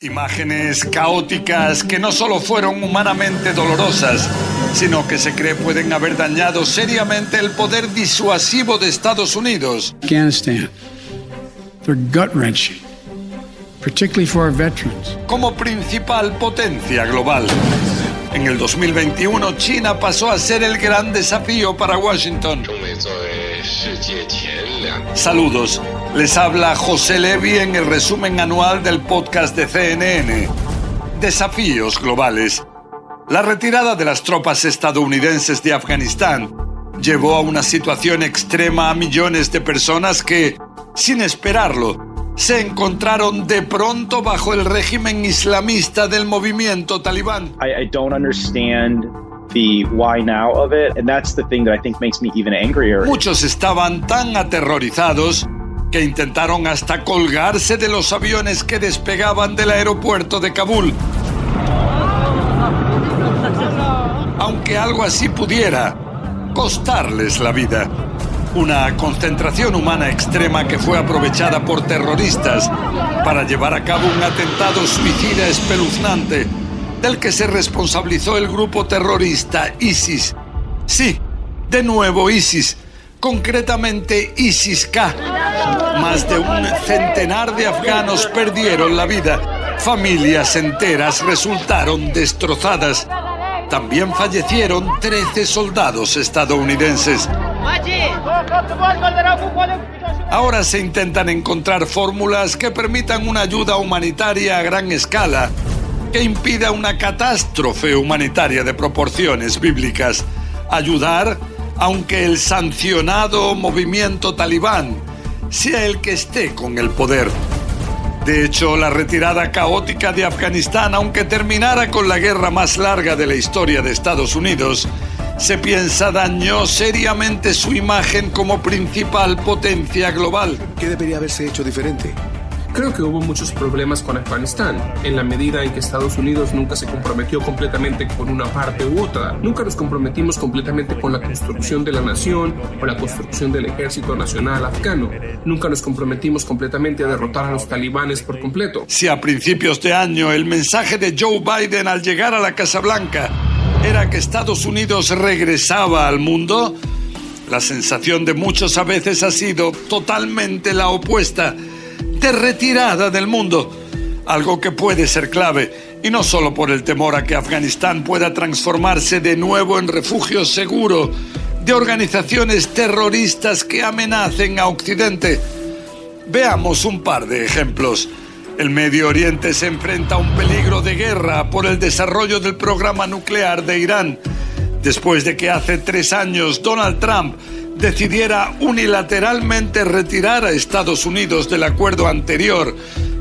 Imágenes caóticas que no solo fueron humanamente dolorosas, sino que se cree pueden haber dañado seriamente el poder disuasivo de Estados Unidos. Afghanistan. They're gut wrenching, particularly for our veterans. Como principal potencia global. En el 2021, China pasó a ser el gran desafío para Washington. Saludos, les habla José Levi en el resumen anual del podcast de CNN. Desafíos globales. La retirada de las tropas estadounidenses de Afganistán llevó a una situación extrema a millones de personas que, sin esperarlo, se encontraron de pronto bajo el régimen islamista del movimiento talibán. I, I don't understand the why now of it, and that's the thing that I think makes me even angrier. Muchos estaban tan aterrorizados que intentaron hasta colgarse de los aviones que despegaban del aeropuerto de Kabul. Aunque algo así pudiera costarles la vida. Una concentración humana extrema que fue aprovechada por terroristas para llevar a cabo un atentado suicida espeluznante del que se responsabilizó el grupo terrorista ISIS. Sí, de nuevo ISIS, concretamente ISIS-K. Más de un centenar de afganos perdieron la vida. Familias enteras resultaron destrozadas. También fallecieron 13 soldados estadounidenses. Ahora se intentan encontrar fórmulas que permitan una ayuda humanitaria a gran escala que impida una catástrofe humanitaria de proporciones bíblicas. Ayudar aunque el sancionado movimiento talibán sea el que esté con el poder. De hecho, la retirada caótica de Afganistán, aunque terminara con la guerra más larga de la historia de Estados Unidos, se piensa dañó seriamente su imagen como principal potencia global. ¿Qué debería haberse hecho diferente? Creo que hubo muchos problemas con Afganistán, en la medida en que Estados Unidos nunca se comprometió completamente con una parte u otra. Nunca nos comprometimos completamente con la construcción de la nación o la construcción del ejército nacional afgano. Nunca nos comprometimos completamente a derrotar a los talibanes por completo. Si a principios de año el mensaje de Joe Biden al llegar a la Casa Blanca era que Estados Unidos regresaba al mundo, la sensación de muchos a veces ha sido totalmente la opuesta de retirada del mundo, algo que puede ser clave, y no solo por el temor a que Afganistán pueda transformarse de nuevo en refugio seguro de organizaciones terroristas que amenacen a Occidente. Veamos un par de ejemplos. El Medio Oriente se enfrenta a un peligro de guerra por el desarrollo del programa nuclear de Irán, después de que hace tres años Donald Trump decidiera unilateralmente retirar a Estados Unidos del acuerdo anterior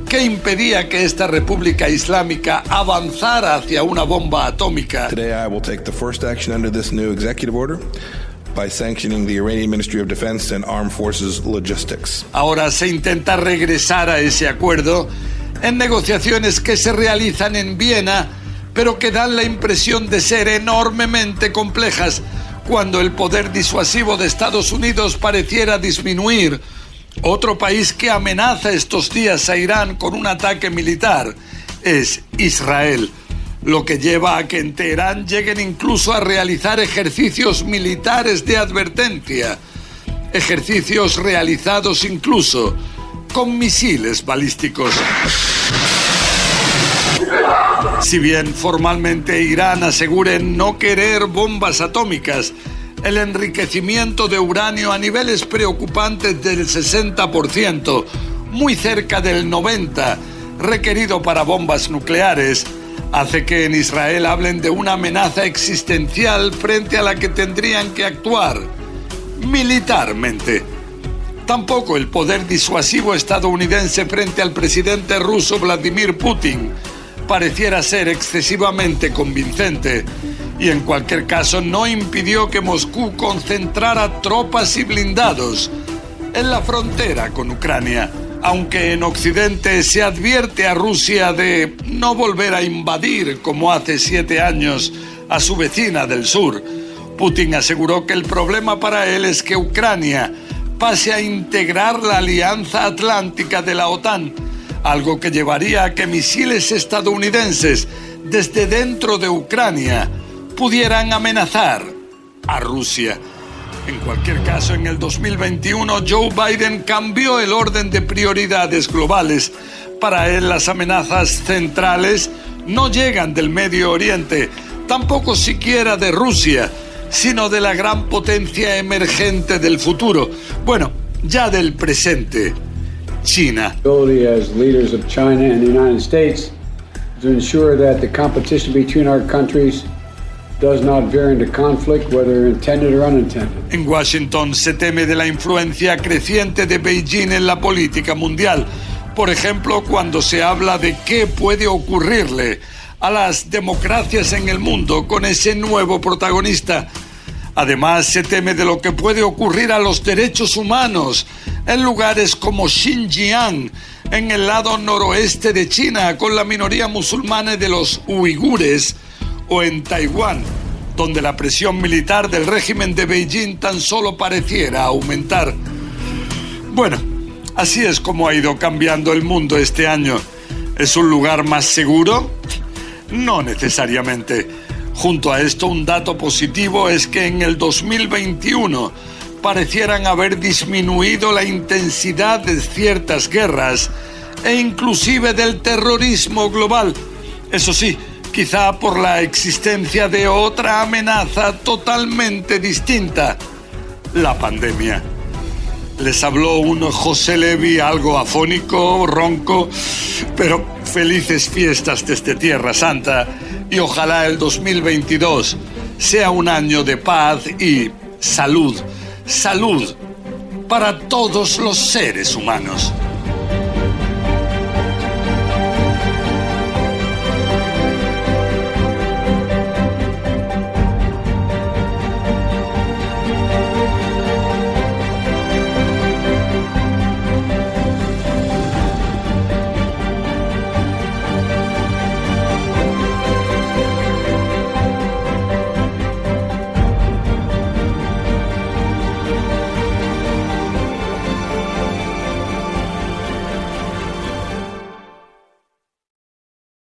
que impedía que esta República Islámica avanzara hacia una bomba atómica. Today I will take the first action under this new executive order by sanctioning the Iranian Ministry of Defense and Armed Forces Logistics. Ahora se intenta regresar a ese acuerdo en negociaciones que se realizan en Viena, pero que dan la impresión de ser enormemente complejas cuando el poder disuasivo de Estados Unidos pareciera disminuir. Otro país que amenaza estos días a Irán con un ataque militar es Israel, lo que lleva a que en Teherán lleguen incluso a realizar ejercicios militares de advertencia, ejercicios realizados incluso con misiles balísticos. Si bien formalmente Irán asegure no querer bombas atómicas, el enriquecimiento de uranio a niveles preocupantes del 60%, muy cerca del 90%, requerido para bombas nucleares, hace que en Israel hablen de una amenaza existencial frente a la que tendrían que actuar militarmente. Tampoco el poder disuasivo estadounidense frente al presidente ruso Vladimir Putin pareciera ser excesivamente convincente y en cualquier caso no impidió que Moscú concentrara tropas y blindados en la frontera con Ucrania, aunque en Occidente se advierte a Rusia de no volver a invadir como hace siete años a su vecina del sur. Putin aseguró que el problema para él es que Ucrania pase a integrar la Alianza Atlántica de la OTAN, algo que llevaría a que misiles estadounidenses desde dentro de Ucrania pudieran amenazar a Rusia. En cualquier caso, en el 2021 Joe Biden cambió el orden de prioridades globales. Para él las amenazas centrales no llegan del Medio Oriente, tampoco siquiera de Rusia, sino de la gran potencia emergente del futuro, bueno, ya del presente, China. As leaders of China and the United States to ensure that the competition between our countries does not veer into conflict, whether intended or unintended. En Washington se teme de la influencia creciente de Beijing en la política mundial. Por ejemplo, cuando se habla de qué puede ocurrirle a las democracias en el mundo con ese nuevo protagonista. Además, se teme de lo que puede ocurrir a los derechos humanos en lugares como Xinjiang, en el lado noroeste de China, con la minoría musulmana de los uigures, o en Taiwán, donde la presión militar del régimen de Beijing tan solo pareciera aumentar. Bueno, así es como ha ido cambiando el mundo este año. ¿Es un lugar más seguro? No necesariamente. Junto a esto, un dato positivo es que en el 2021 parecieran haber disminuido la intensidad de ciertas guerras e inclusive del terrorismo global. Eso sí, quizá por la existencia de otra amenaza totalmente distinta, la pandemia. Les habló un José Levi algo afónico, ronco, pero felices fiestas desde Tierra Santa y ojalá el 2022 sea un año de paz y salud, salud para todos los seres humanos.